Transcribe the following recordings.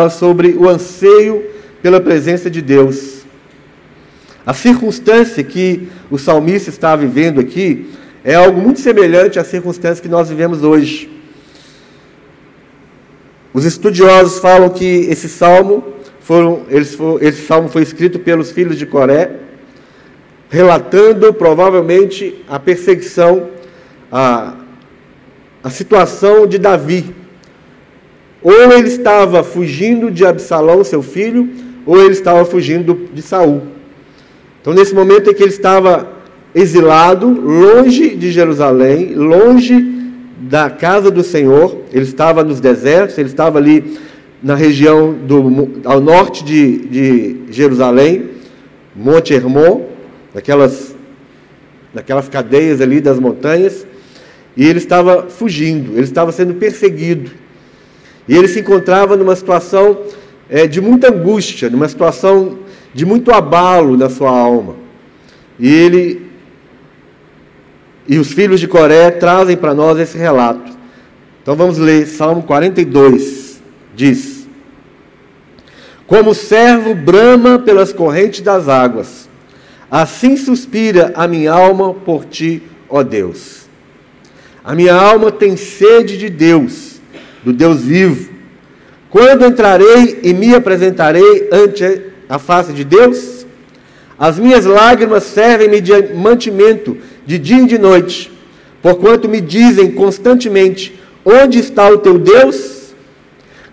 fala sobre o anseio pela presença de Deus. A circunstância que o salmista está vivendo aqui é algo muito semelhante à circunstância que nós vivemos hoje. Os estudiosos falam que esse salmo, foram, esse salmo foi escrito pelos filhos de Coré, relatando provavelmente a perseguição, a, a situação de Davi. Ou ele estava fugindo de Absalão, seu filho, ou ele estava fugindo de Saul. Então, nesse momento em que ele estava exilado, longe de Jerusalém, longe da casa do Senhor, ele estava nos desertos, ele estava ali na região do, ao norte de, de Jerusalém, Monte Hermon, daquelas, daquelas cadeias ali das montanhas, e ele estava fugindo, ele estava sendo perseguido. E ele se encontrava numa situação é, de muita angústia, numa situação de muito abalo na sua alma. E ele e os filhos de Coré trazem para nós esse relato. Então vamos ler Salmo 42. Diz: Como o servo brama pelas correntes das águas, assim suspira a minha alma por ti, ó Deus. A minha alma tem sede de Deus, do Deus vivo. Quando entrarei e me apresentarei ante a face de Deus? As minhas lágrimas servem-me de mantimento de dia e de noite, porquanto me dizem constantemente: Onde está o teu Deus?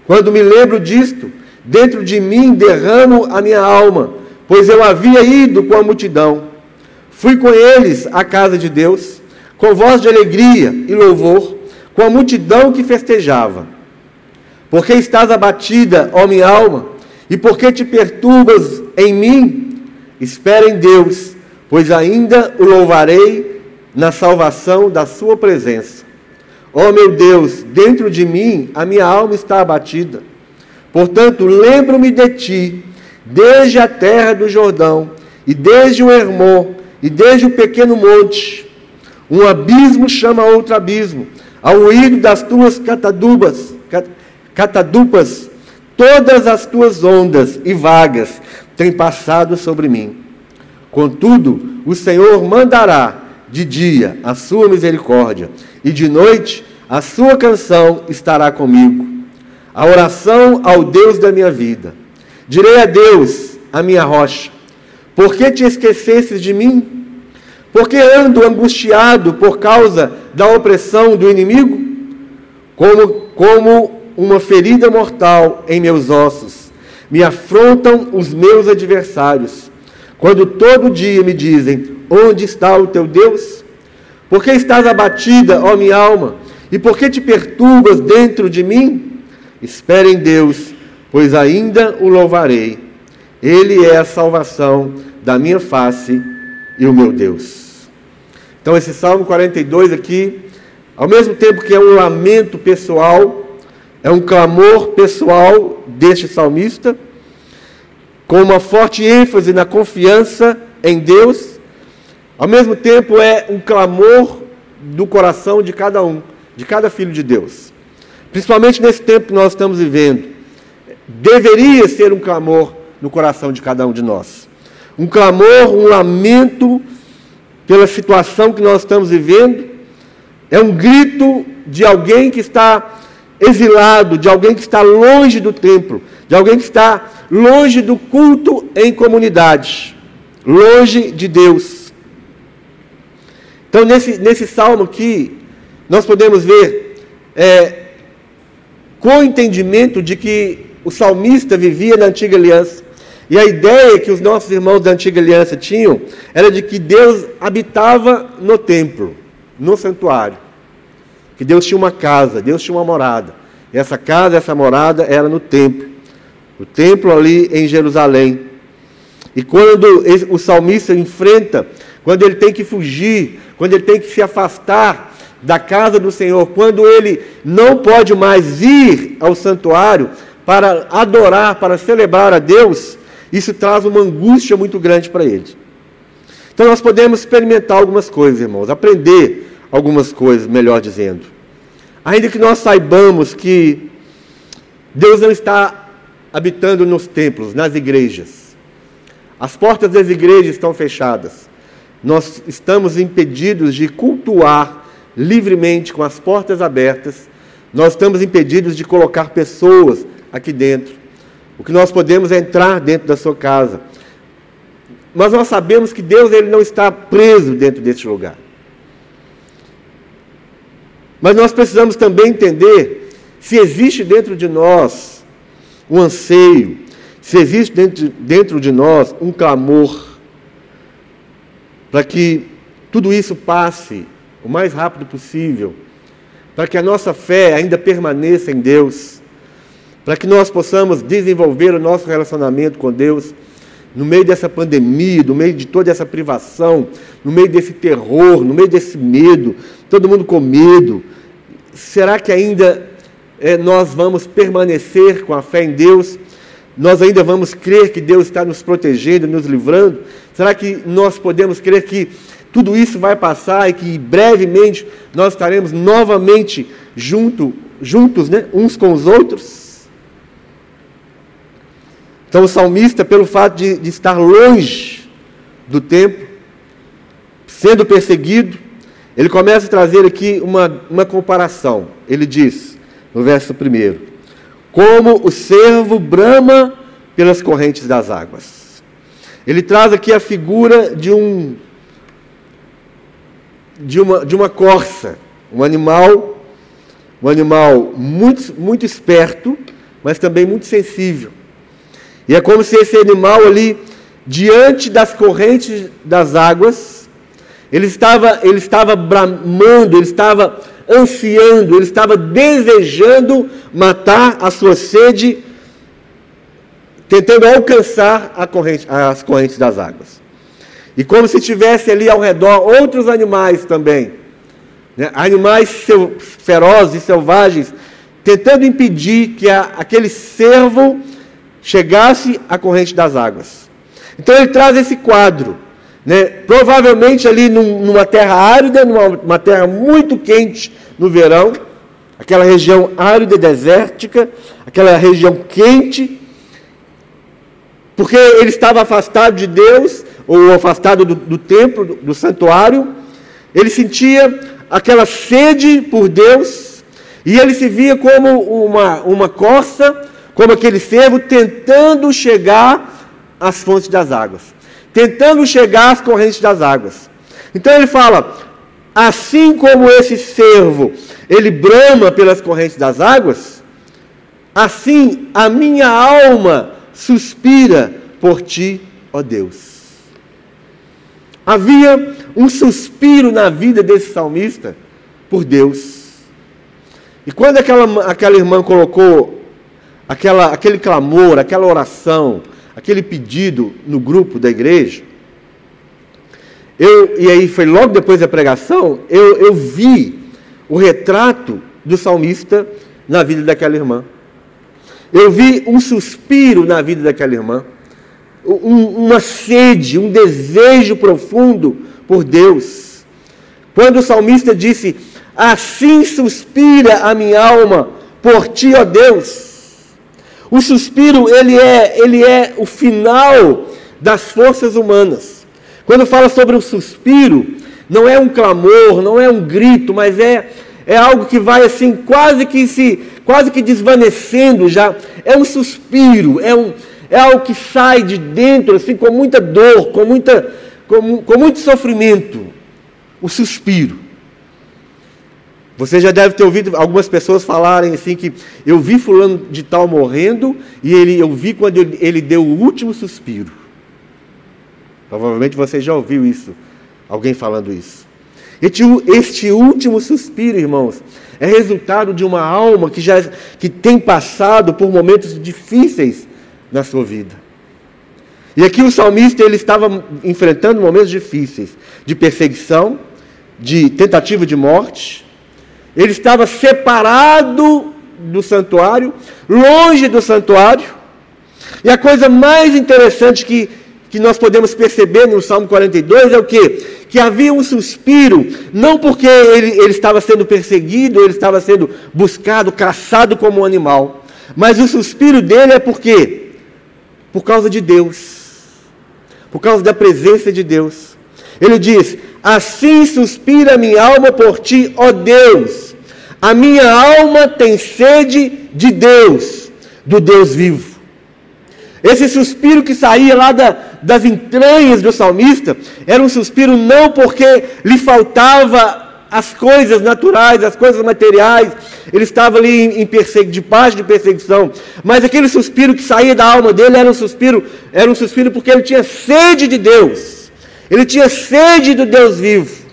Quando me lembro disto, dentro de mim derramo a minha alma, pois eu havia ido com a multidão. Fui com eles à casa de Deus, com voz de alegria e louvor, com a multidão que festejava. Porque estás abatida, ó minha alma, e porque te perturbas em mim? Espera em Deus, pois ainda o louvarei na salvação da sua presença. Ó meu Deus, dentro de mim a minha alma está abatida. Portanto, lembro-me de ti, desde a terra do Jordão, e desde o Hermon, e desde o pequeno monte. Um abismo chama outro abismo, ao ruído das tuas catadubas, catadupas, todas as tuas ondas e vagas têm passado sobre mim. Contudo, o Senhor mandará de dia a sua misericórdia, e de noite a sua canção estará comigo. A oração ao Deus da minha vida. Direi a Deus, a minha rocha: Por que te esquecesses de mim? Por que ando angustiado por causa da opressão do inimigo? Como, como uma ferida mortal em meus ossos, me afrontam os meus adversários quando todo dia me dizem: Onde está o teu Deus? Por que estás abatida, ó minha alma? E por que te perturbas dentro de mim? Espere em Deus, pois ainda o louvarei. Ele é a salvação da minha face e o meu Deus. Então, esse Salmo 42 aqui, ao mesmo tempo que é um lamento pessoal, é um clamor pessoal deste salmista, com uma forte ênfase na confiança em Deus, ao mesmo tempo é um clamor do coração de cada um, de cada filho de Deus. Principalmente nesse tempo que nós estamos vivendo, deveria ser um clamor no coração de cada um de nós. Um clamor, um lamento pela situação que nós estamos vivendo, é um grito de alguém que está exilado, de alguém que está longe do templo, de alguém que está longe do culto em comunidade, longe de Deus. Então, nesse, nesse salmo aqui, nós podemos ver é, com o entendimento de que o salmista vivia na antiga aliança. E a ideia que os nossos irmãos da antiga aliança tinham era de que Deus habitava no templo, no santuário. Que Deus tinha uma casa, Deus tinha uma morada. E essa casa, essa morada era no templo o templo ali em Jerusalém. E quando o salmista enfrenta, quando ele tem que fugir, quando ele tem que se afastar da casa do Senhor, quando ele não pode mais ir ao santuário para adorar, para celebrar a Deus, isso traz uma angústia muito grande para ele. Então nós podemos experimentar algumas coisas, irmãos, aprender algumas coisas, melhor dizendo. Ainda que nós saibamos que Deus não está habitando nos templos, nas igrejas. As portas das igrejas estão fechadas. Nós estamos impedidos de cultuar livremente, com as portas abertas. Nós estamos impedidos de colocar pessoas aqui dentro. O que nós podemos é entrar dentro da sua casa. Mas nós sabemos que Deus ele não está preso dentro desse lugar. Mas nós precisamos também entender se existe dentro de nós um anseio, se existe dentro, dentro de nós um clamor, para que tudo isso passe o mais rápido possível, para que a nossa fé ainda permaneça em Deus, para que nós possamos desenvolver o nosso relacionamento com Deus no meio dessa pandemia, no meio de toda essa privação, no meio desse terror, no meio desse medo, todo mundo com medo. Será que ainda é, nós vamos permanecer com a fé em Deus? Nós ainda vamos crer que Deus está nos protegendo, nos livrando? Será que nós podemos crer que tudo isso vai passar e que brevemente nós estaremos novamente junto, juntos, né, uns com os outros? Então, o salmista, pelo fato de, de estar longe do templo, sendo perseguido, ele começa a trazer aqui uma, uma comparação. Ele diz, no verso 1, como o servo brama pelas correntes das águas. Ele traz aqui a figura de um de uma, de uma corça, um animal, um animal muito, muito esperto, mas também muito sensível. E é como se esse animal ali, diante das correntes das águas, ele estava, ele estava bramando, ele estava ansiando, ele estava desejando matar a sua sede, tentando alcançar corrente, as correntes das águas. E como se tivesse ali ao redor outros animais também, né? animais ferozes selvagens, tentando impedir que a, aquele servo chegasse à corrente das águas. Então ele traz esse quadro, né? provavelmente ali num, numa terra árida, numa terra muito quente no verão, aquela região árida e desértica, aquela região quente, porque ele estava afastado de Deus, ou afastado do, do templo, do, do santuário, ele sentia aquela sede por Deus, e ele se via como uma, uma corça como aquele servo tentando chegar às fontes das águas, tentando chegar às correntes das águas. Então ele fala: assim como esse servo, ele brama pelas correntes das águas, assim a minha alma suspira por ti, ó Deus. Havia um suspiro na vida desse salmista por Deus. E quando aquela, aquela irmã colocou aquela, aquele clamor, aquela oração, aquele pedido no grupo da igreja, eu, e aí foi logo depois da pregação, eu, eu vi o retrato do salmista na vida daquela irmã. Eu vi um suspiro na vida daquela irmã, um, uma sede, um desejo profundo por Deus. Quando o salmista disse: Assim suspira a minha alma por ti, ó Deus. O suspiro, ele é, ele é o final das forças humanas. Quando fala sobre o suspiro, não é um clamor, não é um grito, mas é, é algo que vai assim, quase que se, quase que desvanecendo já. É um suspiro, é, um, é algo que sai de dentro, assim, com muita dor, com, muita, com, com muito sofrimento. O suspiro. Você já deve ter ouvido algumas pessoas falarem assim que eu vi fulano de tal morrendo e ele, eu vi quando ele, deu o último suspiro. Provavelmente você já ouviu isso, alguém falando isso. Este, este último suspiro, irmãos, é resultado de uma alma que já que tem passado por momentos difíceis na sua vida. E aqui o salmista ele estava enfrentando momentos difíceis de perseguição, de tentativa de morte, ele estava separado do santuário, longe do santuário. E a coisa mais interessante que, que nós podemos perceber no Salmo 42 é o que? Que havia um suspiro, não porque ele, ele estava sendo perseguido, ele estava sendo buscado, caçado como um animal, Mas o suspiro dele é por quê? Por causa de Deus. Por causa da presença de Deus. Ele diz: Assim suspira minha alma por ti, ó Deus. A minha alma tem sede de Deus, do Deus vivo. Esse suspiro que saía lá da, das entranhas do salmista era um suspiro não porque lhe faltava as coisas naturais, as coisas materiais, ele estava ali em, em de paz, de perseguição, mas aquele suspiro que saía da alma dele era um suspiro, era um suspiro porque ele tinha sede de Deus, ele tinha sede do Deus vivo.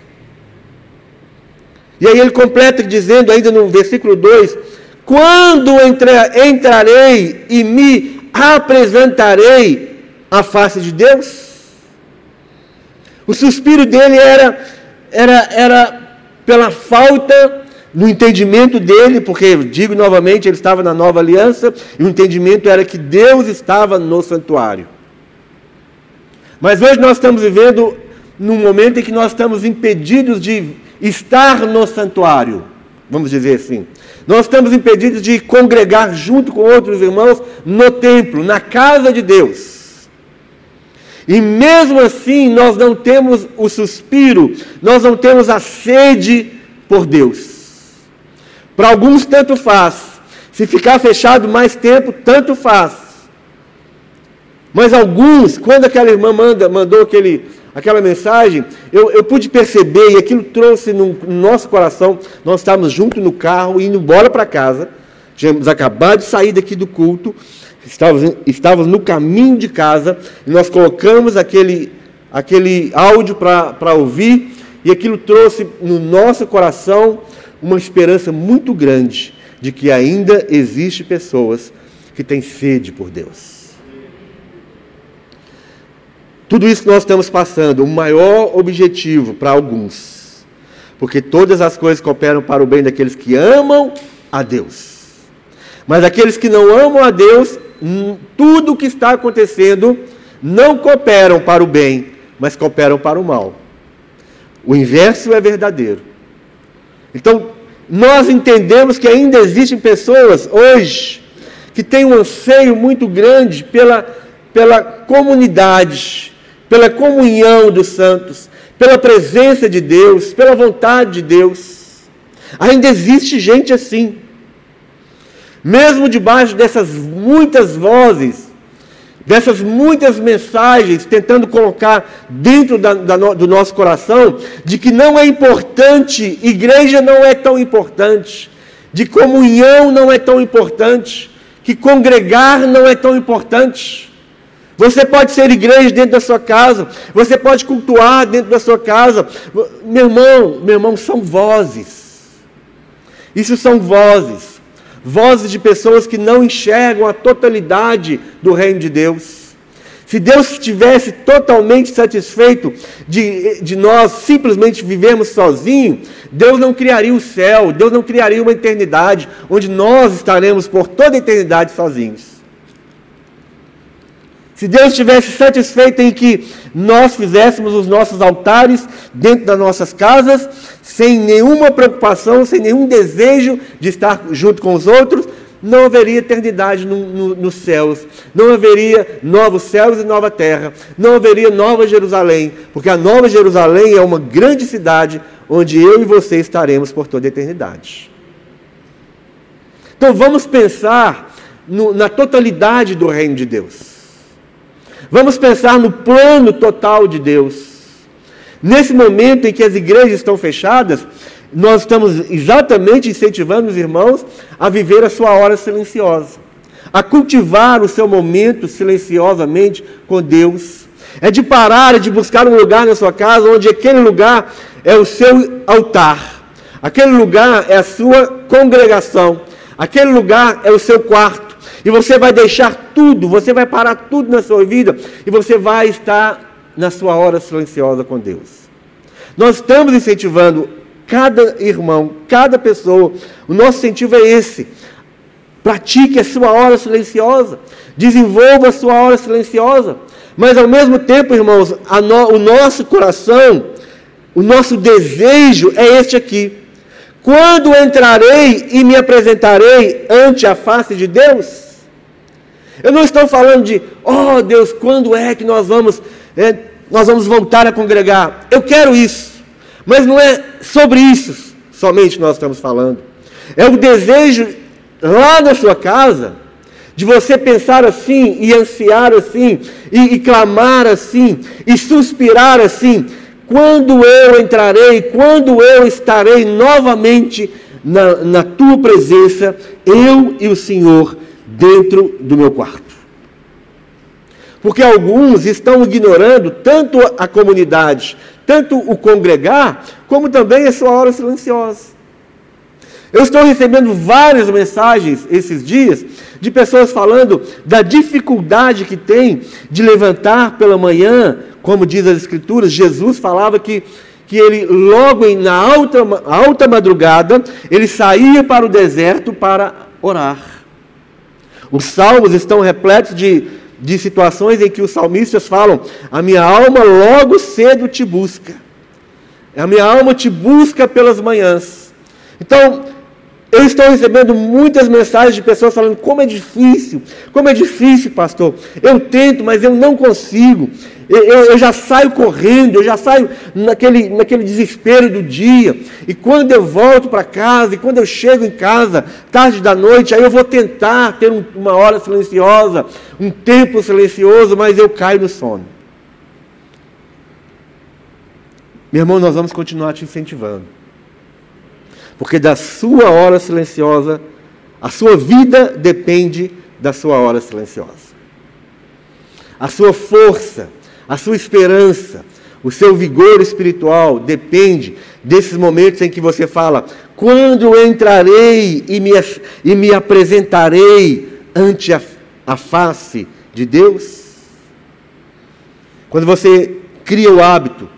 E aí ele completa dizendo, ainda no versículo 2: Quando entra, entrarei e me apresentarei à face de Deus? O suspiro dele era, era, era pela falta no entendimento dele, porque, digo novamente, ele estava na nova aliança, e o entendimento era que Deus estava no santuário. Mas hoje nós estamos vivendo num momento em que nós estamos impedidos de estar no santuário, vamos dizer assim. Nós estamos impedidos de congregar junto com outros irmãos no templo, na casa de Deus. E mesmo assim, nós não temos o suspiro, nós não temos a sede por Deus. Para alguns, tanto faz. Se ficar fechado mais tempo, tanto faz. Mas alguns, quando aquela irmã manda, mandou aquele, aquela mensagem, eu, eu pude perceber, e aquilo trouxe no, no nosso coração. Nós estávamos juntos no carro, indo embora para casa. Tínhamos acabado de sair daqui do culto, estávamos, estávamos no caminho de casa, e nós colocamos aquele, aquele áudio para ouvir, e aquilo trouxe no nosso coração uma esperança muito grande de que ainda existe pessoas que têm sede por Deus. Tudo isso que nós estamos passando, o maior objetivo para alguns, porque todas as coisas cooperam para o bem daqueles que amam a Deus. Mas aqueles que não amam a Deus, hum, tudo o que está acontecendo não cooperam para o bem, mas cooperam para o mal. O inverso é verdadeiro. Então, nós entendemos que ainda existem pessoas hoje que têm um anseio muito grande pela, pela comunidade, pela comunhão dos santos, pela presença de Deus, pela vontade de Deus. Ainda existe gente assim. Mesmo debaixo dessas muitas vozes dessas muitas mensagens tentando colocar dentro da, da, do nosso coração de que não é importante, igreja não é tão importante, de comunhão não é tão importante, que congregar não é tão importante. Você pode ser igreja dentro da sua casa, você pode cultuar dentro da sua casa. Meu irmão, meu irmão, são vozes. Isso são vozes vozes de pessoas que não enxergam a totalidade do reino de Deus. Se Deus estivesse totalmente satisfeito de, de nós simplesmente vivermos sozinhos, Deus não criaria o céu, Deus não criaria uma eternidade onde nós estaremos por toda a eternidade sozinhos. Se Deus estivesse satisfeito em que nós fizéssemos os nossos altares dentro das nossas casas, sem nenhuma preocupação, sem nenhum desejo de estar junto com os outros, não haveria eternidade no, no, nos céus, não haveria novos céus e nova terra, não haveria nova Jerusalém, porque a nova Jerusalém é uma grande cidade onde eu e você estaremos por toda a eternidade. Então vamos pensar no, na totalidade do reino de Deus. Vamos pensar no plano total de Deus. Nesse momento em que as igrejas estão fechadas, nós estamos exatamente incentivando os irmãos a viver a sua hora silenciosa, a cultivar o seu momento silenciosamente com Deus. É de parar, é de buscar um lugar na sua casa onde aquele lugar é o seu altar, aquele lugar é a sua congregação, aquele lugar é o seu quarto. E você vai deixar tudo, você vai parar tudo na sua vida e você vai estar na sua hora silenciosa com Deus. Nós estamos incentivando cada irmão, cada pessoa, o nosso incentivo é esse. Pratique a sua hora silenciosa, desenvolva a sua hora silenciosa, mas ao mesmo tempo, irmãos, no, o nosso coração, o nosso desejo é este aqui Quando entrarei e me apresentarei ante a face de Deus? Eu não estou falando de, oh Deus, quando é que nós vamos, é, nós vamos voltar a congregar? Eu quero isso, mas não é sobre isso somente nós estamos falando. É o desejo lá na sua casa de você pensar assim e ansiar assim e, e clamar assim e suspirar assim. Quando eu entrarei, quando eu estarei novamente na, na tua presença, eu e o Senhor dentro do meu quarto. Porque alguns estão ignorando tanto a comunidade, tanto o congregar, como também a sua hora silenciosa. Eu estou recebendo várias mensagens esses dias de pessoas falando da dificuldade que tem de levantar pela manhã, como diz as Escrituras, Jesus falava que, que ele, logo na alta, alta madrugada, ele saía para o deserto para orar. Os salmos estão repletos de, de situações em que os salmistas falam: A minha alma logo cedo te busca, a minha alma te busca pelas manhãs. Então, eu estou recebendo muitas mensagens de pessoas falando como é difícil, como é difícil, pastor. Eu tento, mas eu não consigo. Eu, eu, eu, já saio correndo, eu já saio naquele, naquele desespero do dia. E quando eu volto para casa, e quando eu chego em casa, tarde da noite, aí eu vou tentar ter um, uma hora silenciosa, um tempo silencioso, mas eu caio no sono. Meu irmão, nós vamos continuar te incentivando. Porque da sua hora silenciosa, a sua vida depende da sua hora silenciosa. A sua força, a sua esperança, o seu vigor espiritual depende desses momentos em que você fala: quando entrarei e me, e me apresentarei ante a, a face de Deus? Quando você cria o hábito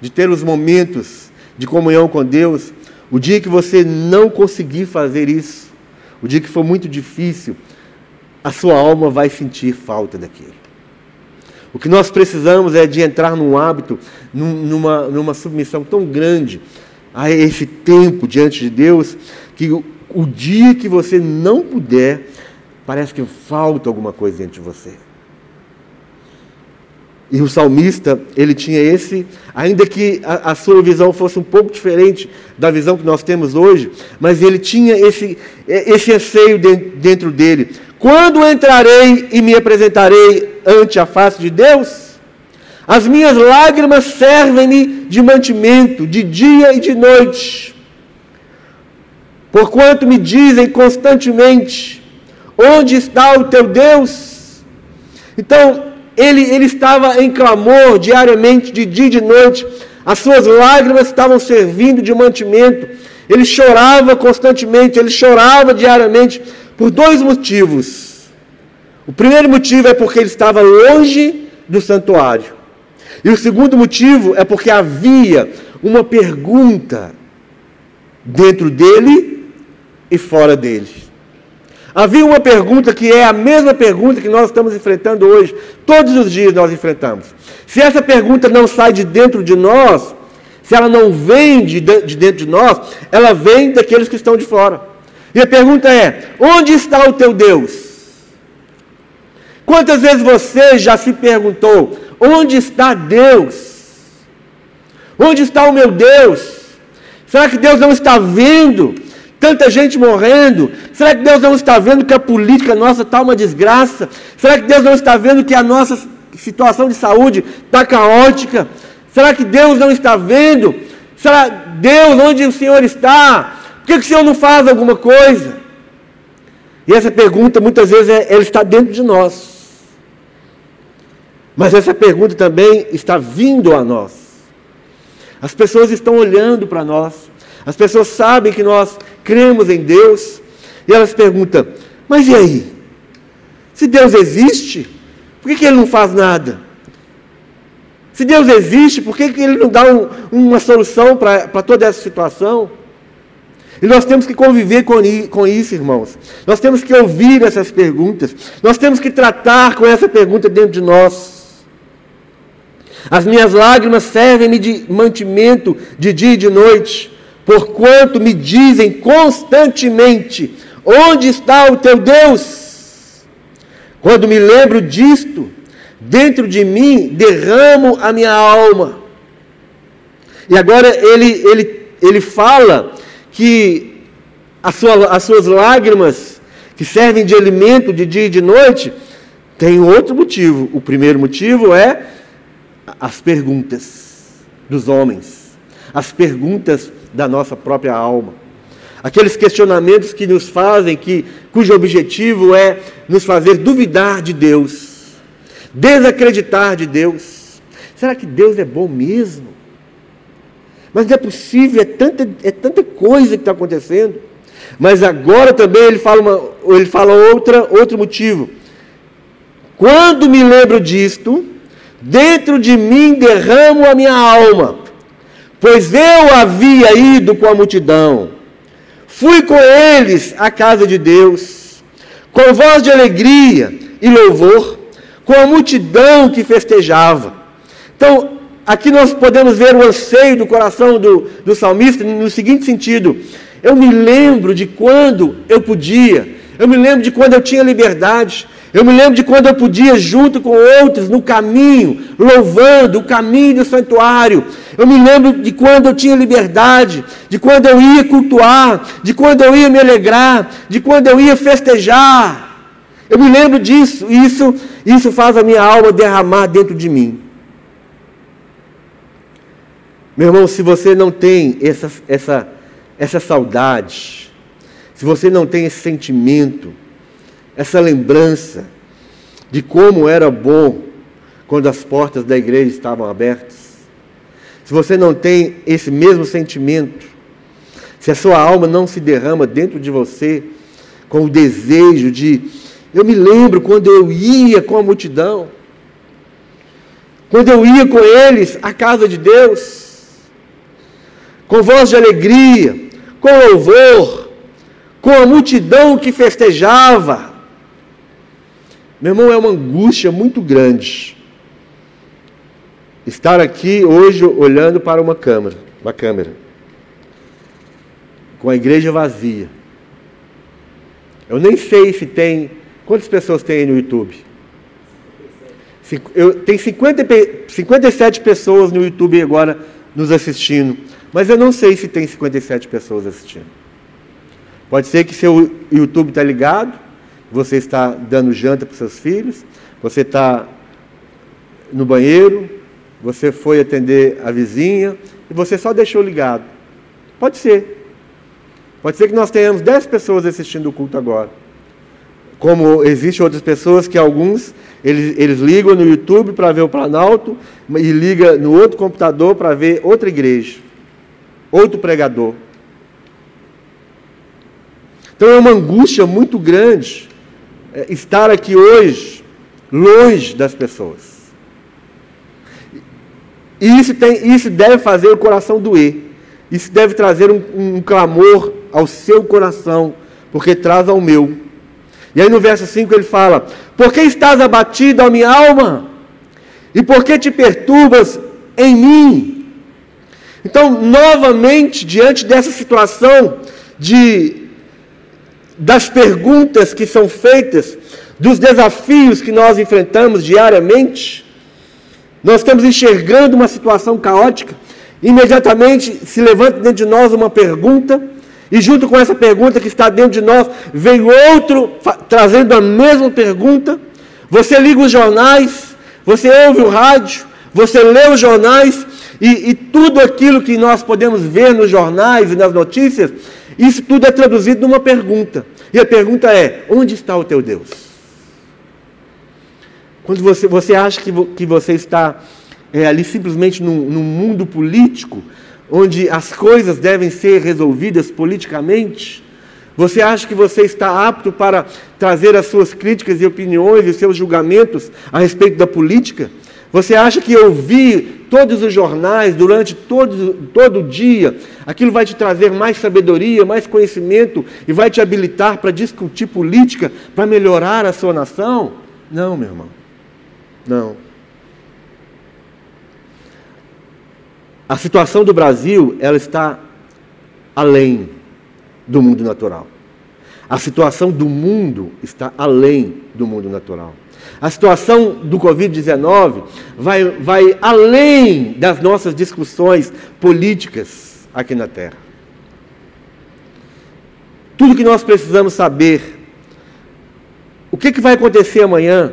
de ter os momentos de comunhão com Deus, o dia que você não conseguir fazer isso, o dia que for muito difícil, a sua alma vai sentir falta daquilo. O que nós precisamos é de entrar num hábito, numa, numa submissão tão grande a esse tempo diante de Deus, que o, o dia que você não puder, parece que falta alguma coisa dentro de você. E o salmista, ele tinha esse, ainda que a, a, sua visão fosse um pouco diferente da visão que nós temos hoje, mas ele tinha esse, esse anseio dentro dele. Quando entrarei e me apresentarei ante a face de Deus, as minhas lágrimas servem-me de mantimento, de dia e de noite. Porquanto me dizem constantemente: Onde está o teu Deus? Então, ele, ele estava em clamor diariamente, de dia e de noite. As suas lágrimas estavam servindo de mantimento. Ele chorava constantemente, ele chorava diariamente por dois motivos. O primeiro motivo é porque ele estava longe do santuário. E o segundo motivo é porque havia uma pergunta dentro dele e fora dele. Havia uma pergunta que é a mesma pergunta que nós estamos enfrentando hoje. Todos os dias nós enfrentamos. Se essa pergunta não sai de dentro de nós, se ela não vem de, dentro de nós, ela vem daqueles que estão de fora. E a pergunta é: onde está o teu Deus? Quantas vezes você já se perguntou: onde está Deus? Onde está o meu Deus? Será que Deus não está vendo tanta gente morrendo? Será que Deus não está vendo que a política nossa está uma desgraça? Será que Deus não está vendo que a nossa situação de saúde está caótica? Será que Deus não está vendo? Será Deus onde o Senhor está? Por que, que o Senhor não faz alguma coisa? E essa pergunta muitas vezes é, ela está dentro de nós. Mas essa pergunta também está vindo a nós. As pessoas estão olhando para nós. As pessoas sabem que nós cremos em Deus. E elas perguntam: Mas e aí? Se Deus existe, por que, que Ele não faz nada? Se Deus existe, por que, que Ele não dá um, uma solução para toda essa situação? E nós temos que conviver com, com isso, irmãos. Nós temos que ouvir essas perguntas. Nós temos que tratar com essa pergunta dentro de nós. As minhas lágrimas servem-me de mantimento de dia e de noite porquanto me dizem constantemente: Onde está o teu Deus? Quando me lembro disto, dentro de mim derramo a minha alma. E agora ele, ele, ele fala que sua, as suas lágrimas, que servem de alimento de dia e de noite, tem outro motivo. O primeiro motivo é as perguntas dos homens, as perguntas da nossa própria alma. Aqueles questionamentos que nos fazem, que, cujo objetivo é nos fazer duvidar de Deus, desacreditar de Deus. Será que Deus é bom mesmo? Mas não é possível, é tanta, é tanta coisa que está acontecendo. Mas agora também ele fala, uma, ele fala outra, outro motivo. Quando me lembro disto, dentro de mim derramo a minha alma, pois eu havia ido com a multidão, fui com eles à casa de Deus, com voz de alegria e louvor, com a multidão que festejava. Então, aqui nós podemos ver o anseio do coração do, do salmista no seguinte sentido: eu me lembro de quando eu podia, eu me lembro de quando eu tinha liberdade, eu me lembro de quando eu podia, junto com outros, no caminho, louvando o caminho do santuário. Eu me lembro de quando eu tinha liberdade, de quando eu ia cultuar, de quando eu ia me alegrar, de quando eu ia festejar. Eu me lembro disso, isso, isso faz a minha alma derramar dentro de mim. Meu irmão, se você não tem essa, essa, essa saudade, se você não tem esse sentimento, essa lembrança de como era bom quando as portas da igreja estavam abertas, se você não tem esse mesmo sentimento, se a sua alma não se derrama dentro de você com o desejo de. Eu me lembro quando eu ia com a multidão, quando eu ia com eles à casa de Deus, com voz de alegria, com louvor, com a multidão que festejava, meu irmão, é uma angústia muito grande estar aqui hoje olhando para uma câmera, uma câmera, com a igreja vazia. Eu nem sei se tem. Quantas pessoas tem aí no YouTube? Eu, tem 50, 57 pessoas no YouTube agora nos assistindo, mas eu não sei se tem 57 pessoas assistindo. Pode ser que seu YouTube está ligado, você está dando janta para seus filhos, você está no banheiro, você foi atender a vizinha e você só deixou ligado. Pode ser. Pode ser que nós tenhamos 10 pessoas assistindo o culto agora. Como existem outras pessoas que alguns eles, eles ligam no YouTube para ver o Planalto e liga no outro computador para ver outra igreja, outro pregador. Então é uma angústia muito grande é, estar aqui hoje longe das pessoas. E isso, tem, isso deve fazer o coração doer. Isso deve trazer um, um clamor ao seu coração, porque traz ao meu. E aí no verso 5 ele fala: Por que estás abatido, a minha alma? E por que te perturbas em mim? Então, novamente, diante dessa situação de das perguntas que são feitas, dos desafios que nós enfrentamos diariamente, nós estamos enxergando uma situação caótica, imediatamente se levanta dentro de nós uma pergunta, e junto com essa pergunta que está dentro de nós, vem outro trazendo a mesma pergunta. Você liga os jornais, você ouve o rádio, você lê os jornais, e, e tudo aquilo que nós podemos ver nos jornais e nas notícias, isso tudo é traduzido numa pergunta. E a pergunta é: onde está o teu Deus? Quando você, você acha que, que você está é, ali simplesmente num, num mundo político, onde as coisas devem ser resolvidas politicamente, você acha que você está apto para trazer as suas críticas e opiniões e os seus julgamentos a respeito da política? Você acha que ouvir todos os jornais durante todo, todo o dia, aquilo vai te trazer mais sabedoria, mais conhecimento e vai te habilitar para discutir política, para melhorar a sua nação? Não, meu irmão. Não. A situação do Brasil, ela está além do mundo natural. A situação do mundo está além do mundo natural. A situação do Covid-19 vai, vai além das nossas discussões políticas aqui na Terra. Tudo que nós precisamos saber, o que, que vai acontecer amanhã,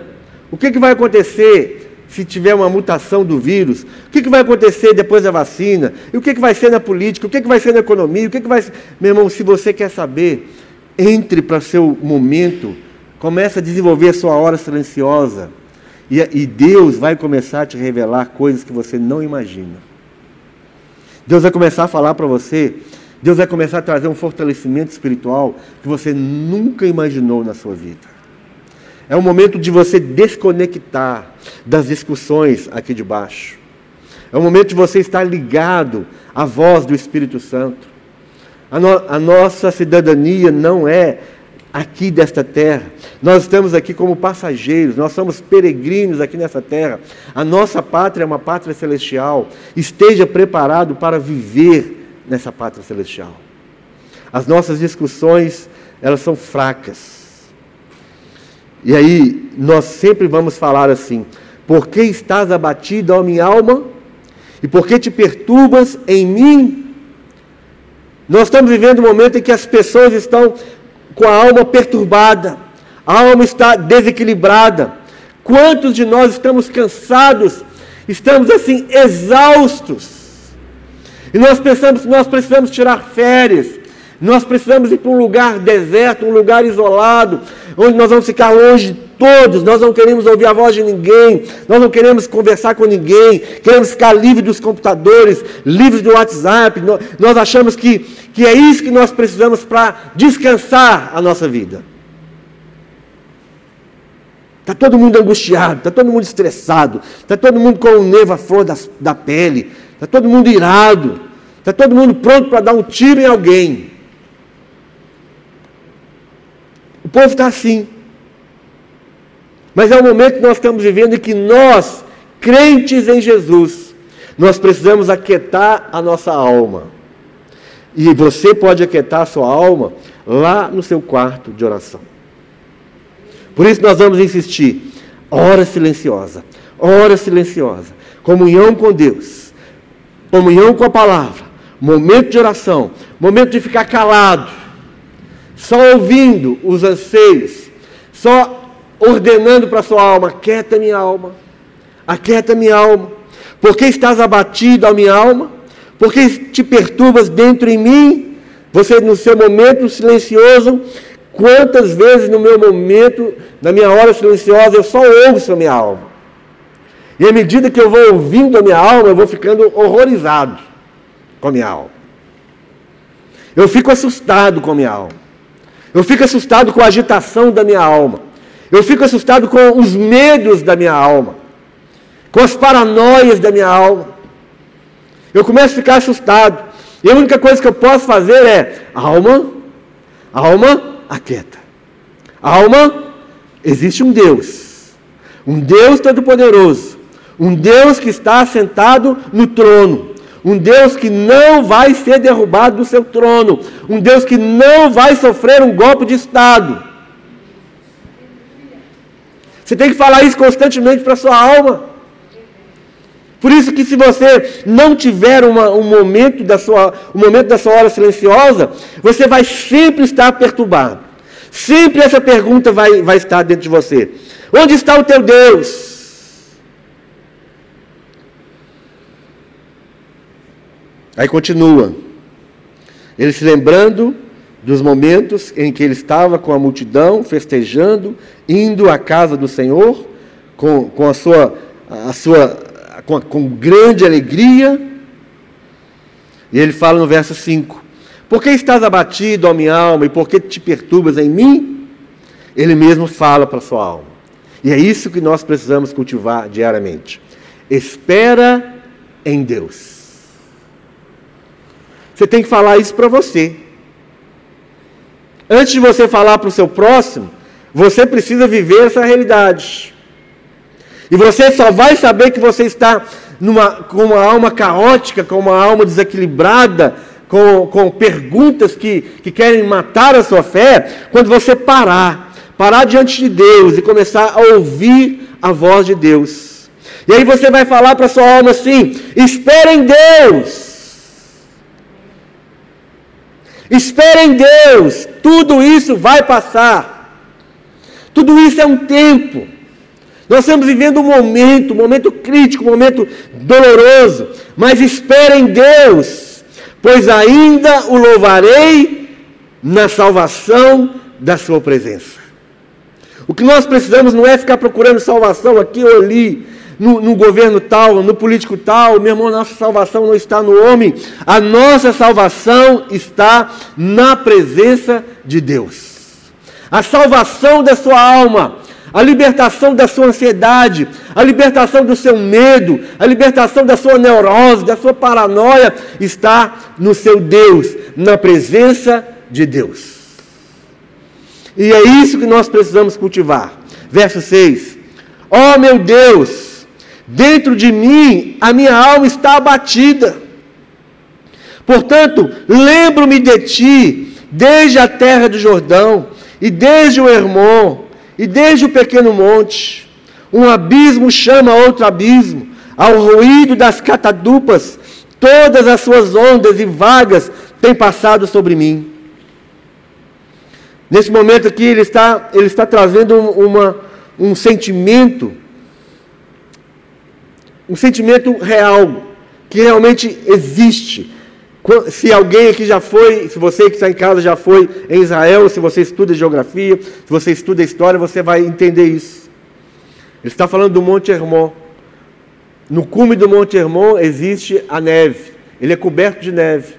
o que, que vai acontecer se tiver uma mutação do vírus, o que, que vai acontecer depois da vacina, e o que, que vai ser na política, o que, que vai ser na economia, o que, que vai. Meu irmão, se você quer saber, entre para seu momento Começa a desenvolver a sua hora silenciosa. E, e Deus vai começar a te revelar coisas que você não imagina. Deus vai começar a falar para você. Deus vai começar a trazer um fortalecimento espiritual que você nunca imaginou na sua vida. É um momento de você desconectar das discussões aqui de baixo. É um momento de você estar ligado à voz do Espírito Santo. A, no, a nossa cidadania não é aqui desta terra. Nós estamos aqui como passageiros, nós somos peregrinos aqui nessa terra. A nossa pátria é uma pátria celestial. Esteja preparado para viver nessa pátria celestial. As nossas discussões, elas são fracas. E aí, nós sempre vamos falar assim: Por que estás abatido, ó minha alma? E por que te perturbas em mim? Nós estamos vivendo um momento em que as pessoas estão com a alma perturbada, a alma está desequilibrada. Quantos de nós estamos cansados, estamos assim exaustos? E nós pensamos que nós precisamos tirar férias, nós precisamos ir para um lugar deserto, um lugar isolado, onde nós vamos ficar longe de todos, nós não queremos ouvir a voz de ninguém, nós não queremos conversar com ninguém, queremos ficar livre dos computadores, livres do WhatsApp, nós achamos que, que é isso que nós precisamos para descansar a nossa vida. Está todo mundo angustiado, está todo mundo estressado, está todo mundo com o nervo à flor da, da pele, está todo mundo irado, está todo mundo pronto para dar um tiro em alguém. O povo está assim. Mas é o momento que nós estamos vivendo em que nós, crentes em Jesus, nós precisamos aquietar a nossa alma. E você pode aquietar a sua alma lá no seu quarto de oração. Por isso nós vamos insistir. Hora silenciosa, hora silenciosa, comunhão com Deus, comunhão com a palavra, momento de oração, momento de ficar calado, só ouvindo os anseios, só ordenando para sua alma: aquieta minha alma, aquieta minha alma, porque estás abatido a minha alma, porque te perturbas dentro em mim, você no seu momento silencioso, quantas vezes no meu momento, na minha hora silenciosa, eu só ouço a minha alma. E à medida que eu vou ouvindo a minha alma, eu vou ficando horrorizado com a minha alma. Eu fico assustado com a minha alma. Eu fico assustado com a agitação da minha alma. Eu fico assustado com os medos da minha alma. Com as paranoias da minha alma. Eu começo a ficar assustado. E a única coisa que eu posso fazer é: alma, alma, aquieta. Alma, existe um Deus. Um Deus Todo-Poderoso. Um Deus que está sentado no trono. Um Deus que não vai ser derrubado do seu trono. Um Deus que não vai sofrer um golpe de Estado. Você tem que falar isso constantemente para a sua alma. Por isso que se você não tiver uma, um, momento da sua, um momento da sua hora silenciosa, você vai sempre estar perturbado. Sempre essa pergunta vai, vai estar dentro de você. Onde está o teu Deus? Aí continua. Ele se lembrando dos momentos em que ele estava com a multidão, festejando, indo à casa do Senhor, com, com a sua, a sua com, com grande alegria. E ele fala no verso 5: Por que estás abatido, ó minha alma, e por que te perturbas em mim? Ele mesmo fala para a sua alma. E é isso que nós precisamos cultivar diariamente. Espera em Deus. Você tem que falar isso para você. Antes de você falar para o seu próximo, você precisa viver essa realidade. E você só vai saber que você está numa, com uma alma caótica, com uma alma desequilibrada, com, com perguntas que, que querem matar a sua fé, quando você parar, parar diante de Deus e começar a ouvir a voz de Deus. E aí você vai falar para sua alma assim: espere em Deus. Espere em Deus, tudo isso vai passar. Tudo isso é um tempo. Nós estamos vivendo um momento, um momento crítico, um momento doloroso, mas espere em Deus, pois ainda o louvarei na salvação da sua presença. O que nós precisamos não é ficar procurando salvação aqui ou ali, no, no, governo tal, no político tal, meu irmão, nossa salvação não está no homem, a nossa salvação está na presença de Deus. A salvação da sua alma, a libertação da sua ansiedade, a libertação do seu medo, a libertação da sua neurose, da sua paranoia, está no seu Deus, na presença de Deus. E é isso que nós precisamos cultivar. Verso 6: Ó oh, meu Deus, dentro de mim a minha alma está abatida. Portanto, lembro-me de ti, desde a terra do Jordão, e desde o Hermon, e desde o pequeno monte. Um abismo chama outro abismo, ao ruído das catadupas, todas as suas ondas e vagas têm passado sobre mim. Nesse momento aqui, ele está, ele está trazendo uma, um sentimento, um sentimento real, que realmente existe. Se alguém aqui já foi, se você que está em casa já foi em Israel, se você estuda geografia, se você estuda história, você vai entender isso. Ele está falando do Monte Hermon. No cume do Monte Hermon existe a neve, ele é coberto de neve.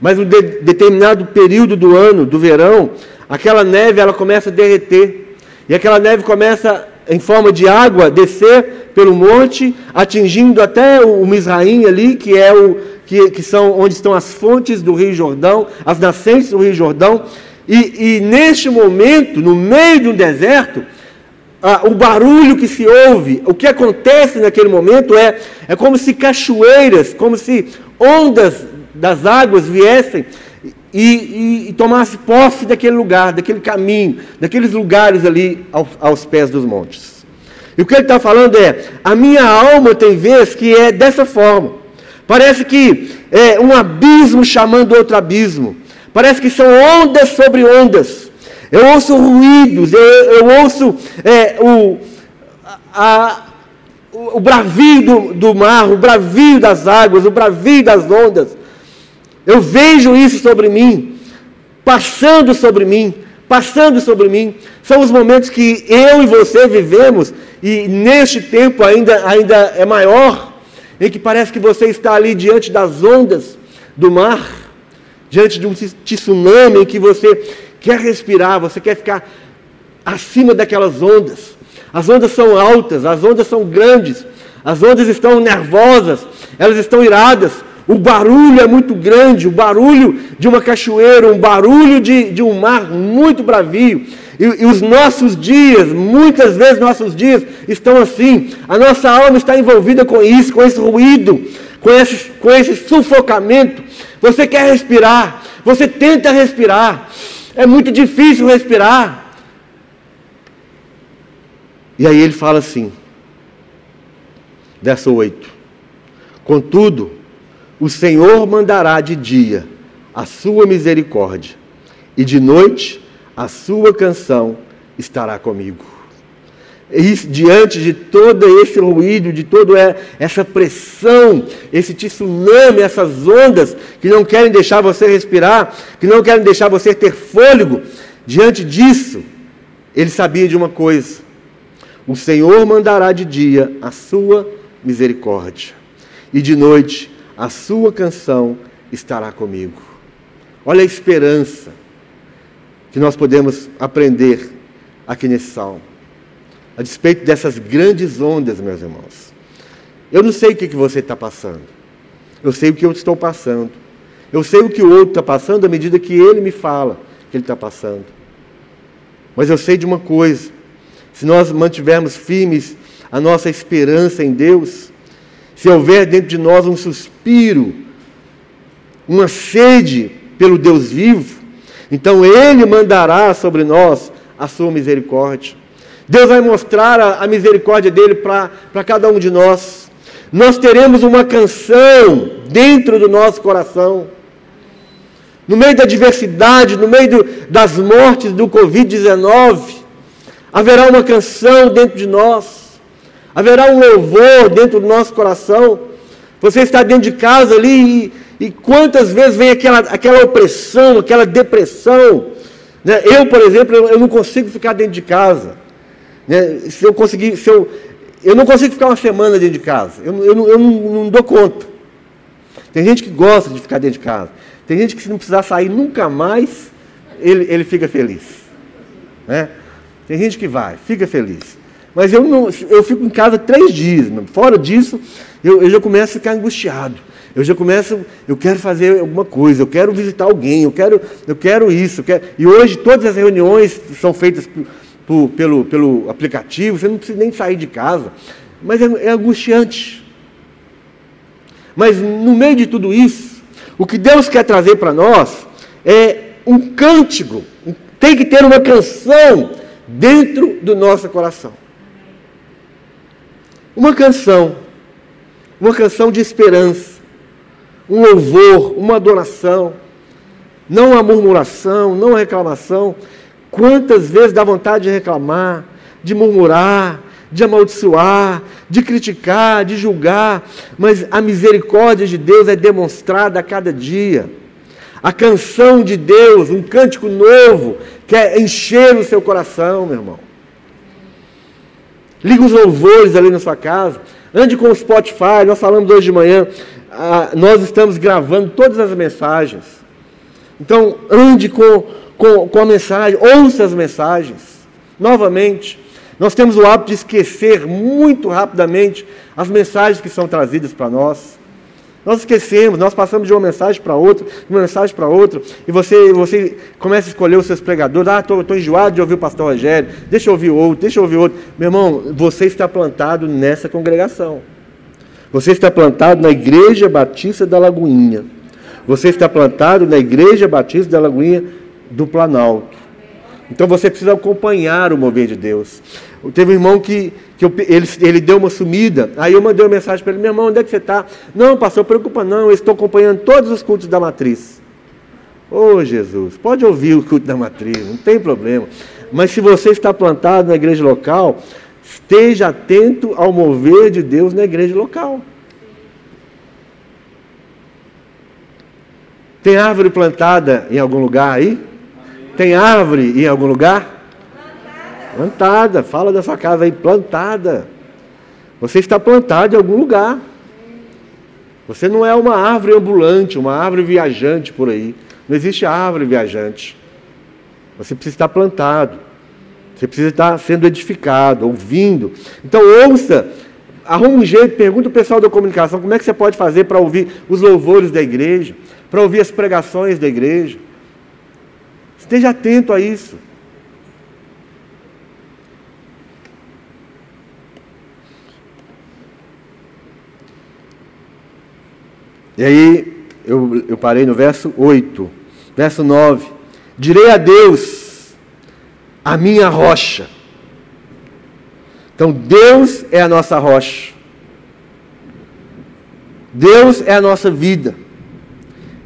Mas um de, determinado período do ano, do verão, aquela neve ela começa a derreter. E aquela neve começa em forma de água descer pelo monte, atingindo até o Misraim ali, que é o que, que são onde estão as fontes do Rio Jordão, as nascentes do Rio Jordão. E, e neste momento, no meio de um deserto, o barulho que se ouve, o que acontece naquele momento é, é como se cachoeiras, como se ondas das águas viessem e, e, e tomasse posse daquele lugar, daquele caminho, daqueles lugares ali aos, aos pés dos montes. E o que ele está falando é: a minha alma tem vezes que é dessa forma. Parece que é um abismo chamando outro abismo. Parece que são ondas sobre ondas. Eu ouço ruídos, eu, eu ouço é, o, a, o bravio do, do mar, o bravio das águas, o bravio das ondas. Eu vejo isso sobre mim, passando sobre mim, passando sobre mim. São os momentos que eu e você vivemos, e neste tempo ainda, ainda é maior, em que parece que você está ali diante das ondas do mar, diante de um tsunami em que você quer respirar, você quer ficar acima daquelas ondas. As ondas são altas, as ondas são grandes, as ondas estão nervosas, elas estão iradas, o barulho é muito grande, o barulho de uma cachoeira, um barulho de, de um mar muito bravio. E, e, os nossos dias, muitas vezes nossos dias estão assim. A nossa alma está envolvida com isso, com esse ruído, com esse, com esse sufocamento. Você quer respirar, você tenta respirar. É muito difícil respirar. E aí ele fala assim, verso 8: Contudo, o Senhor mandará de dia a sua misericórdia, e de noite a sua canção estará comigo. E diante de todo esse ruído, de toda essa pressão, esse tsunami, essas ondas que não querem deixar você respirar, que não querem deixar você ter fôlego, diante disso, ele sabia de uma coisa: o Senhor mandará de dia a sua misericórdia, e de noite a sua canção estará comigo. Olha a esperança que nós podemos aprender aqui nesse salmo. A despeito dessas grandes ondas, meus irmãos. Eu não sei o que você está passando. Eu sei o que eu estou passando. Eu sei o que o outro está passando à medida que ele me fala que ele está passando. Mas eu sei de uma coisa: se nós mantivermos firmes a nossa esperança em Deus, se houver dentro de nós um suspiro uma sede pelo Deus vivo, então Ele mandará sobre nós a sua misericórdia. Deus vai mostrar a, a misericórdia dele para cada um de nós. Nós teremos uma canção dentro do nosso coração. No meio da diversidade, no meio do, das mortes do Covid-19, haverá uma canção dentro de nós, haverá um louvor dentro do nosso coração. Você está dentro de casa ali e, e quantas vezes vem aquela, aquela opressão, aquela depressão. Né? Eu, por exemplo, eu não consigo ficar dentro de casa. Né? Se eu conseguir, se eu, eu não consigo ficar uma semana dentro de casa. Eu, eu, não, eu não, não dou conta. Tem gente que gosta de ficar dentro de casa. Tem gente que se não precisar sair nunca mais, ele, ele fica feliz. Né? Tem gente que vai, fica feliz. Mas eu, não, eu fico em casa três dias. Fora disso, eu, eu já começo a ficar angustiado. Eu já começo, eu quero fazer alguma coisa, eu quero visitar alguém, eu quero, eu quero isso. Eu quero... E hoje todas as reuniões são feitas por, pelo, pelo aplicativo, você não precisa nem sair de casa. Mas é, é angustiante. Mas no meio de tudo isso, o que Deus quer trazer para nós é um cântico, tem que ter uma canção dentro do nosso coração. Uma canção, uma canção de esperança, um louvor, uma adoração, não a murmuração, não a reclamação. Quantas vezes dá vontade de reclamar, de murmurar, de amaldiçoar, de criticar, de julgar, mas a misericórdia de Deus é demonstrada a cada dia. A canção de Deus, um cântico novo, quer encher o seu coração, meu irmão. Liga os louvores ali na sua casa. Ande com o Spotify. Nós falamos hoje de manhã. Ah, nós estamos gravando todas as mensagens. Então, ande com, com, com a mensagem. Ouça as mensagens. Novamente. Nós temos o hábito de esquecer muito rapidamente as mensagens que são trazidas para nós. Nós esquecemos, nós passamos de uma mensagem para outra, de uma mensagem para outra, e você, você começa a escolher os seus pregadores. Ah, estou enjoado de ouvir o pastor Rogério, deixa eu ouvir outro, deixa eu ouvir outro. Meu irmão, você está plantado nessa congregação. Você está plantado na Igreja Batista da Lagoinha. Você está plantado na Igreja Batista da Lagoinha do Planalto. Então você precisa acompanhar o mover de Deus. Teve um irmão que, que eu, ele, ele deu uma sumida, aí eu mandei uma mensagem para ele, meu irmão, onde é que você está? Não, pastor, preocupa não, eu estou acompanhando todos os cultos da matriz. Ô oh, Jesus, pode ouvir o culto da matriz, não tem problema. Mas se você está plantado na igreja local, esteja atento ao mover de Deus na igreja local. Tem árvore plantada em algum lugar aí? Tem árvore em algum lugar? Plantada. plantada. Fala da sua casa aí, plantada. Você está plantado em algum lugar. Você não é uma árvore ambulante, uma árvore viajante por aí. Não existe árvore viajante. Você precisa estar plantado. Você precisa estar sendo edificado, ouvindo. Então ouça, arruma um jeito, pergunta o pessoal da comunicação como é que você pode fazer para ouvir os louvores da igreja, para ouvir as pregações da igreja. Esteja atento a isso. E aí, eu, eu parei no verso 8, verso 9: Direi a Deus, a minha rocha. Então, Deus é a nossa rocha. Deus é a nossa vida.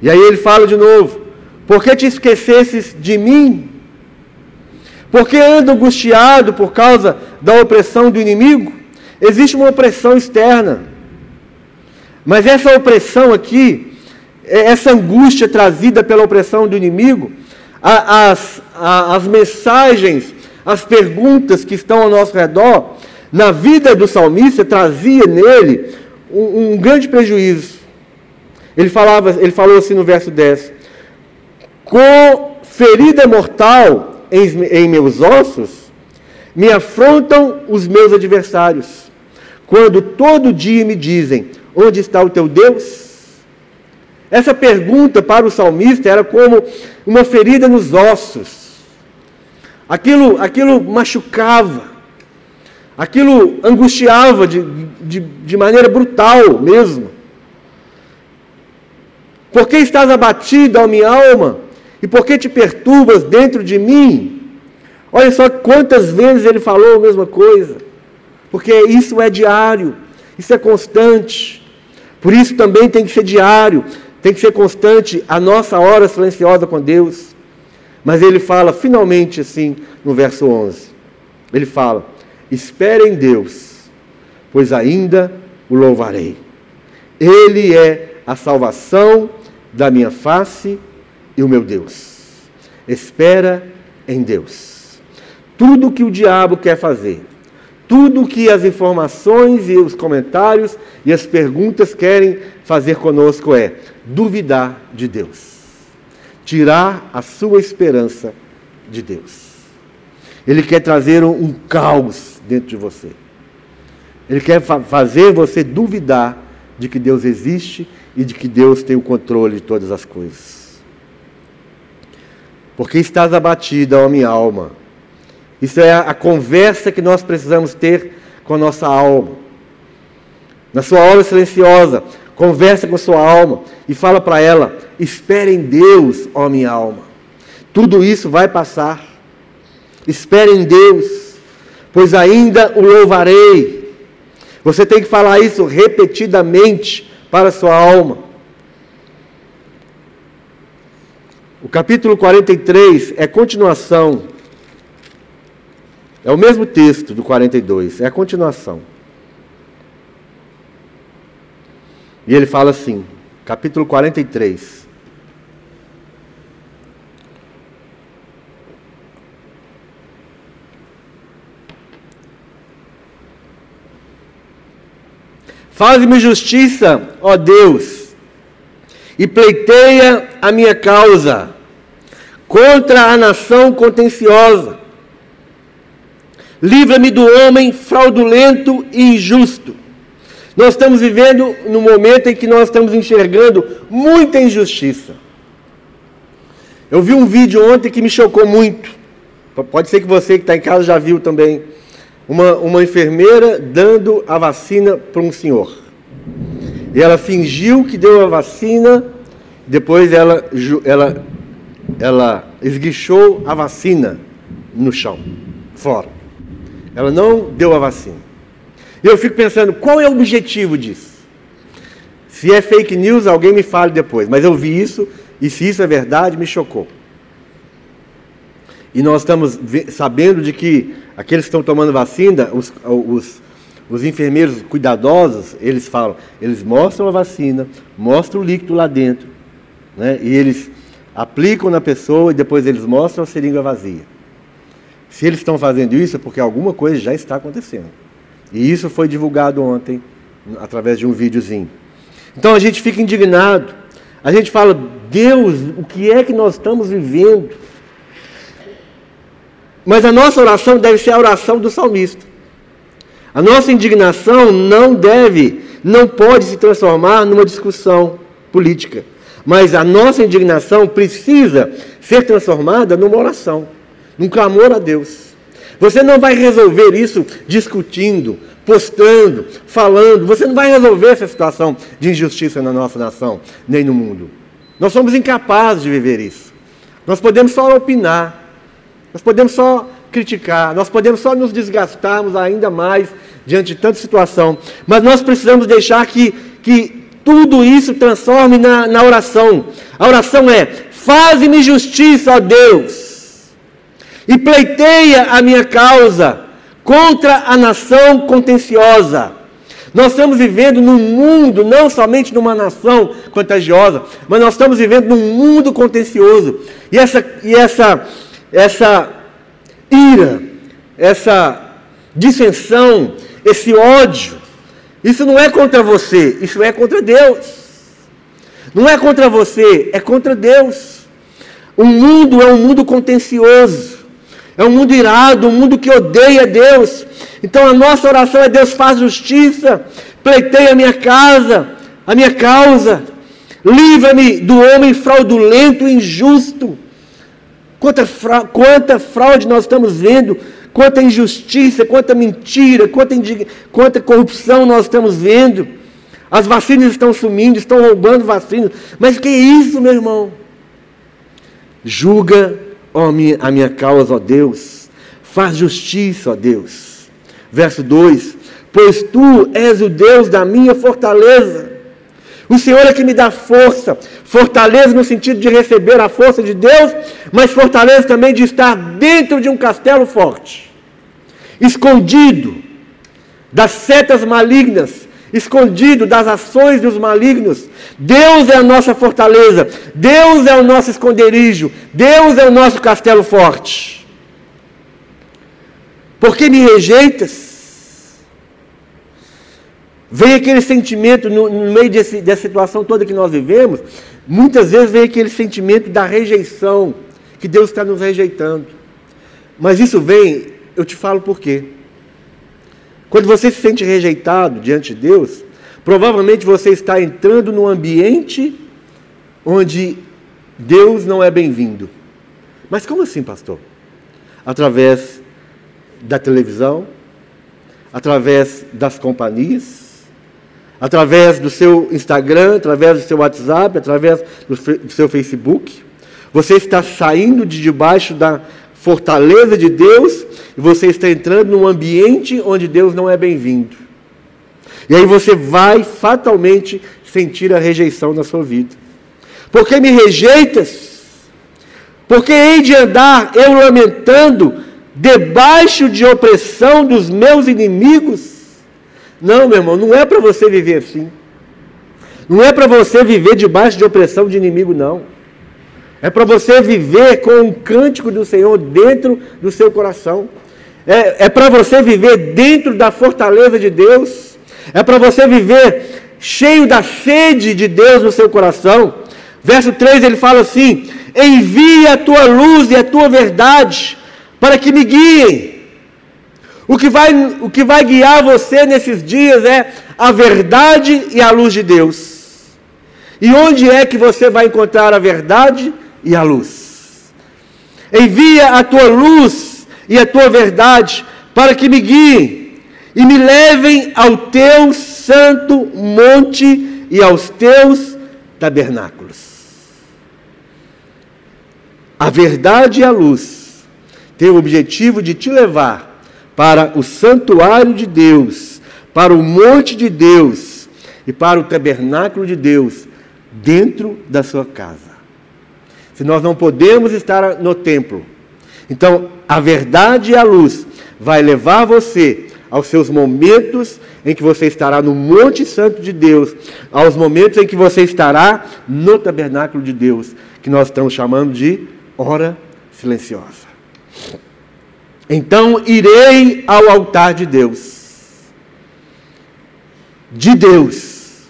E aí ele fala de novo: por que te esquecesses de mim? Por que ando angustiado por causa da opressão do inimigo? Existe uma opressão externa. Mas essa opressão aqui, é essa angústia trazida pela opressão do inimigo, as, as mensagens, as perguntas que estão ao nosso redor, na vida do salmista, trazia nele um, um grande prejuízo. Ele, falava, ele falou assim no verso 10: com ferida mortal em, em meus ossos, me afrontam os meus adversários. Quando todo dia me dizem: Onde está o teu Deus? Essa pergunta para o salmista era como uma ferida nos ossos. Aquilo, aquilo machucava, aquilo angustiava de, de, de maneira brutal mesmo. Por que estás abatido, ó minha alma? E por que te perturbas dentro de mim? Olha só quantas vezes ele falou a mesma coisa. Porque isso é diário, isso é constante. Por isso também tem que ser diário, tem que ser constante a nossa hora silenciosa com Deus. Mas ele fala finalmente assim no verso 11. Ele fala: Espere em Deus, pois ainda o louvarei. Ele é a salvação da minha face e o meu Deus. Espera em Deus. Tudo que o diabo quer fazer, tudo que as informações e os comentários e as perguntas querem fazer conosco é duvidar de Deus, tirar a sua esperança de Deus. Ele quer trazer um, caos dentro de você. Ele quer fa fazer você duvidar de que Deus existe e de que Deus tem o controle de todas as coisas. Porque estás abatida, ó minha alma. Isso é a conversa que nós precisamos ter com a nossa alma. Na sua hora silenciosa, conversa com a sua alma e fala para ela: espere em Deus, ó minha alma. Tudo isso vai passar. Espere em Deus, pois ainda o louvarei. Você tem que falar isso repetidamente para a sua alma. O capítulo 43 é continuação. É o mesmo texto do 42, é a continuação. E ele fala assim, capítulo 43. Faz-me justiça, ó Deus, e pleiteia a minha causa contra a nação contenciosa. Livra-me do homem fraudulento e injusto. Nós estamos vivendo no momento em que nós estamos enxergando muita injustiça. Eu vi um vídeo ontem que me chocou muito. Pode ser que você que está em casa já viu também. Uma, uma enfermeira dando a vacina para um senhor. E ela fingiu que deu a vacina, depois ela, ela, ela esguichou a vacina no chão, fora. Ela não deu a vacina. E eu fico pensando, qual é o objetivo disso? Se é fake news, alguém me fale depois. Mas eu vi isso, e se isso é verdade, me chocou. E nós estamos sabendo de que aqueles que estão tomando vacina, os, os os enfermeiros cuidadosos, eles falam, eles mostram a vacina, mostram o líquido lá dentro, né? e eles aplicam na pessoa e depois eles mostram a seringa vazia. Se eles estão fazendo isso é porque alguma coisa já está acontecendo. E isso foi divulgado ontem através de um videozinho. Então a gente fica indignado. A gente fala, Deus, o que é que nós estamos vivendo? Mas a nossa oração deve ser a oração do salmista. A nossa indignação não deve, não pode se transformar numa discussão política. Mas a nossa indignação precisa ser transformada numa oração, num clamor a Deus. Você não vai resolver isso discutindo, postando, falando. Você não vai resolver essa situação de injustiça na nossa nação, nem no mundo. Nós somos incapazes de viver isso. Nós podemos só opinar. Nós podemos só criticar. Nós podemos só nos desgastarmos ainda mais diante de tanta situação. Mas nós precisamos deixar que, que tudo isso transforme na, na oração. A oração é: faze-me justiça, ó Deus, e pleiteia a minha causa contra a nação contenciosa. Nós estamos vivendo num mundo, não somente numa nação contagiosa, mas nós estamos vivendo num mundo contencioso. E essa, e essa, essa ira, essa dissensão, esse ódio, isso não é contra você, isso é contra Deus. Não é contra você, é contra Deus. O mundo é um mundo contencioso, é um mundo irado, um mundo que odeia Deus. Então a nossa oração é: Deus faz justiça, pleiteia a minha casa, a minha causa, livra-me do homem fraudulento e injusto. Quanta, fra quanta fraude nós estamos vendo quanta injustiça, quanta mentira, quanta, quanta corrupção nós estamos vendo. As vacinas estão sumindo, estão roubando vacinas. Mas que isso, meu irmão? Julga ó, a minha causa, ó Deus. Faz justiça, ó Deus. Verso 2: Pois tu és o Deus da minha fortaleza. O Senhor é que me dá força. Fortaleza no sentido de receber a força de Deus, mas fortaleza também de estar dentro de um castelo forte, escondido das setas malignas, escondido das ações dos malignos. Deus é a nossa fortaleza, Deus é o nosso esconderijo, Deus é o nosso castelo forte. Por que me rejeitas? Vem aquele sentimento no, no meio desse, dessa situação toda que nós vivemos, muitas vezes vem aquele sentimento da rejeição, que Deus está nos rejeitando. Mas isso vem, eu te falo por quê. Quando você se sente rejeitado diante de Deus, provavelmente você está entrando num ambiente onde Deus não é bem-vindo. Mas como assim, pastor? Através da televisão, através das companhias, através do seu Instagram, através do seu WhatsApp, através do seu Facebook. Você está saindo de debaixo da fortaleza de Deus e você está entrando num ambiente onde Deus não é bem-vindo. E aí você vai fatalmente sentir a rejeição na sua vida. Por que me rejeitas? Porque hei de andar eu lamentando debaixo de opressão dos meus inimigos? Não, meu irmão, não é para você viver assim. Não é para você viver debaixo de opressão de inimigo, não. É para você viver com um cântico do Senhor dentro do seu coração é, é para você viver dentro da fortaleza de Deus, é para você viver cheio da sede de Deus no seu coração. Verso 3 ele fala assim: Envia a tua luz e a tua verdade para que me guiem. O que, vai, o que vai guiar você nesses dias é a verdade e a luz de Deus. E onde é que você vai encontrar a verdade e a luz? Envia a tua luz e a tua verdade, para que me guiem e me levem ao teu santo monte e aos teus tabernáculos. A verdade e a luz têm o objetivo de te levar para o santuário de Deus, para o monte de Deus e para o tabernáculo de Deus dentro da sua casa. Se nós não podemos estar no templo, então, a verdade e a luz vai levar você aos seus momentos em que você estará no Monte Santo de Deus, aos momentos em que você estará no tabernáculo de Deus, que nós estamos chamando de hora silenciosa. Então irei ao altar de Deus, de Deus,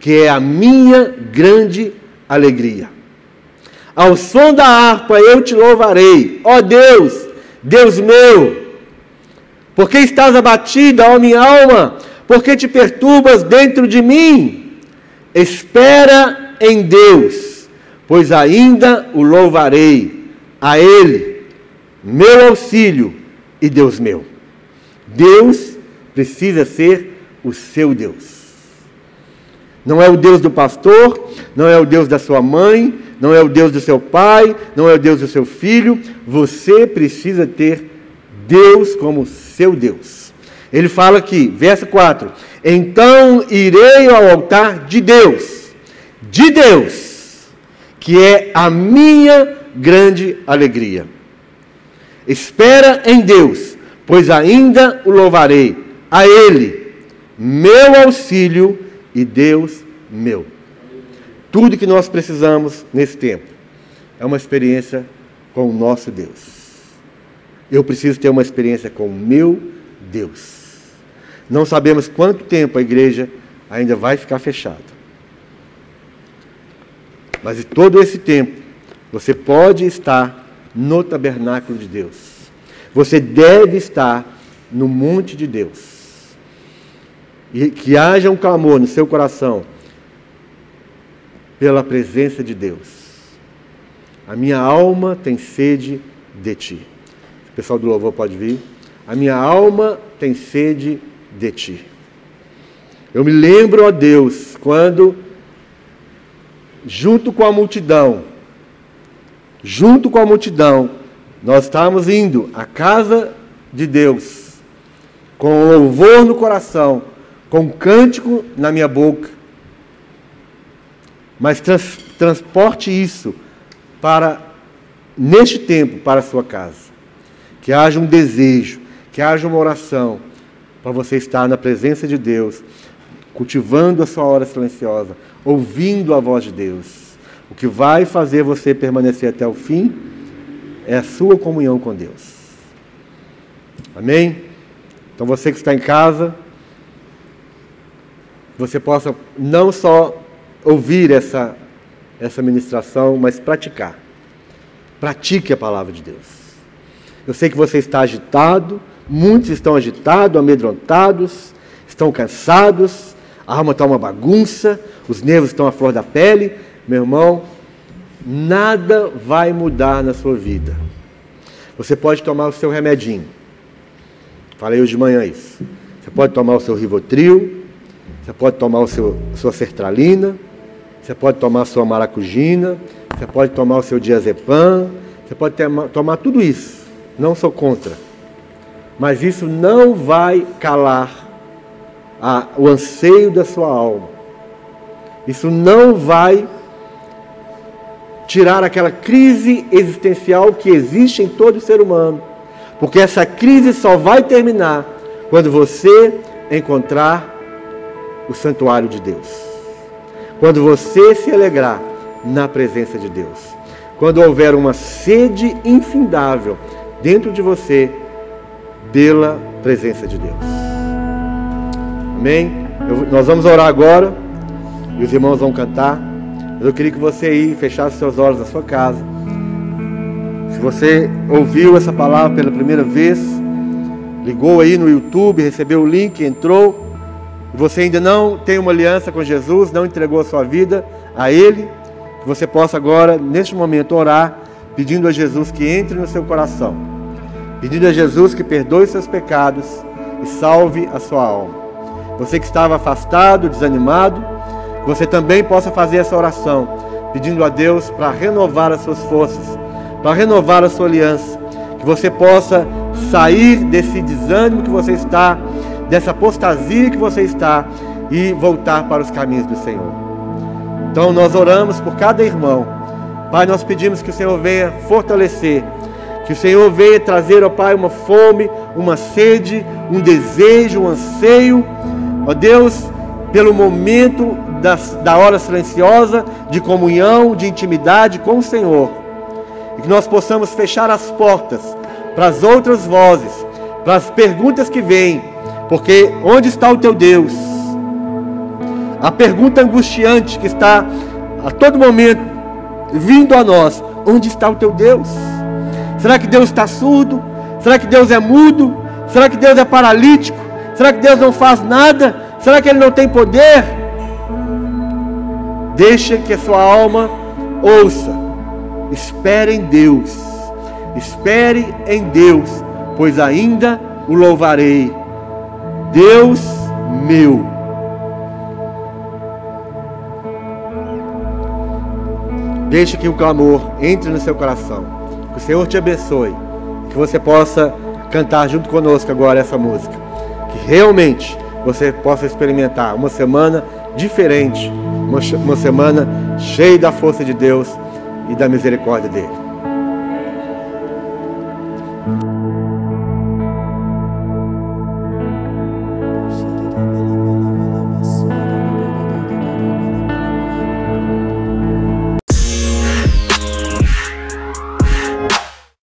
que é a minha grande alegria. Ao som da harpa eu te louvarei, ó Deus, Deus meu. Porque estás abatida, ó minha alma? Porque te perturbas dentro de mim? Espera em Deus, pois ainda o louvarei, a Ele, meu auxílio e Deus meu. Deus precisa ser o seu Deus. Não é o Deus do pastor, não é o Deus da sua mãe, não é o Deus do seu pai, não é o Deus do seu filho. Você precisa ter Deus como seu Deus. Ele fala aqui, verso 4: Então irei ao altar de Deus, de Deus, que é a minha grande alegria. Espera em Deus, pois ainda o louvarei, a Ele, meu auxílio e Deus meu. Tudo que nós precisamos nesse tempo é uma experiência com o nosso Deus. Eu preciso ter uma experiência com o meu Deus. Não sabemos quanto tempo a igreja ainda vai ficar fechada. Mas em todo esse tempo, você pode estar no tabernáculo de Deus. Você deve estar no monte de Deus. E que haja um clamor no seu coração pela presença de Deus. A minha alma tem sede de ti. O pessoal do louvor pode vir. A minha alma tem sede de ti. Eu me lembro, ó Deus, quando, junto com a multidão, junto com a multidão, nós estávamos indo à casa de Deus, com louvor no coração, com cântico na minha boca. Mas trans, transporte isso para, neste tempo, para a sua casa. Que haja um desejo, que haja uma oração, para você estar na presença de Deus, cultivando a sua hora silenciosa, ouvindo a voz de Deus. O que vai fazer você permanecer até o fim é a sua comunhão com Deus. Amém? Então você que está em casa, você possa não só ouvir essa, essa ministração, mas praticar. Pratique a palavra de Deus. Eu sei que você está agitado, muitos estão agitados, amedrontados, estão cansados, a alma está uma bagunça, os nervos estão à flor da pele. Meu irmão, nada vai mudar na sua vida. Você pode tomar o seu remedinho. Falei hoje de manhã isso. Você pode tomar o seu Rivotril, você pode tomar o seu, sua sertralina, você pode tomar a sua maracujina, você pode tomar o seu diazepam, você pode ter, tomar tudo isso. Não sou contra. Mas isso não vai calar a, o anseio da sua alma. Isso não vai tirar aquela crise existencial que existe em todo ser humano. Porque essa crise só vai terminar quando você encontrar o santuário de Deus. Quando você se alegrar na presença de Deus. Quando houver uma sede infindável dentro de você pela presença de Deus. Amém? Eu, nós vamos orar agora e os irmãos vão cantar. Mas eu queria que você aí fechasse seus olhos na sua casa. Se você ouviu essa palavra pela primeira vez, ligou aí no YouTube, recebeu o link, entrou, e você ainda não tem uma aliança com Jesus, não entregou a sua vida a Ele, que você possa agora, neste momento, orar, pedindo a Jesus que entre no seu coração, pedindo a Jesus que perdoe seus pecados e salve a sua alma. Você que estava afastado, desanimado, você também possa fazer essa oração, pedindo a Deus para renovar as suas forças, para renovar a sua aliança, que você possa sair desse desânimo que você está, dessa apostasia que você está e voltar para os caminhos do Senhor. Então nós oramos por cada irmão. Pai, nós pedimos que o Senhor venha fortalecer, que o Senhor venha trazer, ó Pai, uma fome, uma sede, um desejo, um anseio, ó Deus, pelo momento da, hora silenciosa, de comunhão, de intimidade com o Senhor. E que nós possamos fechar as portas para as outras vozes, para as perguntas que vêm, porque onde está o teu Deus? A pergunta angustiante que está a todo momento vindo a nós: onde está o teu Deus? Será que Deus está surdo? Será que Deus é mudo? Será que Deus é paralítico? Será que Deus não faz nada? Será que Ele não tem poder? Deixa que a sua alma ouça. Espere em Deus. Espere em Deus, pois ainda o louvarei. Deus meu. Deixe que o clamor entre no seu coração. Que o Senhor te abençoe. Que você possa cantar junto conosco agora essa música. Que realmente você possa experimentar uma semana diferente, uma, semana cheia da força de Deus e da misericórdia dele.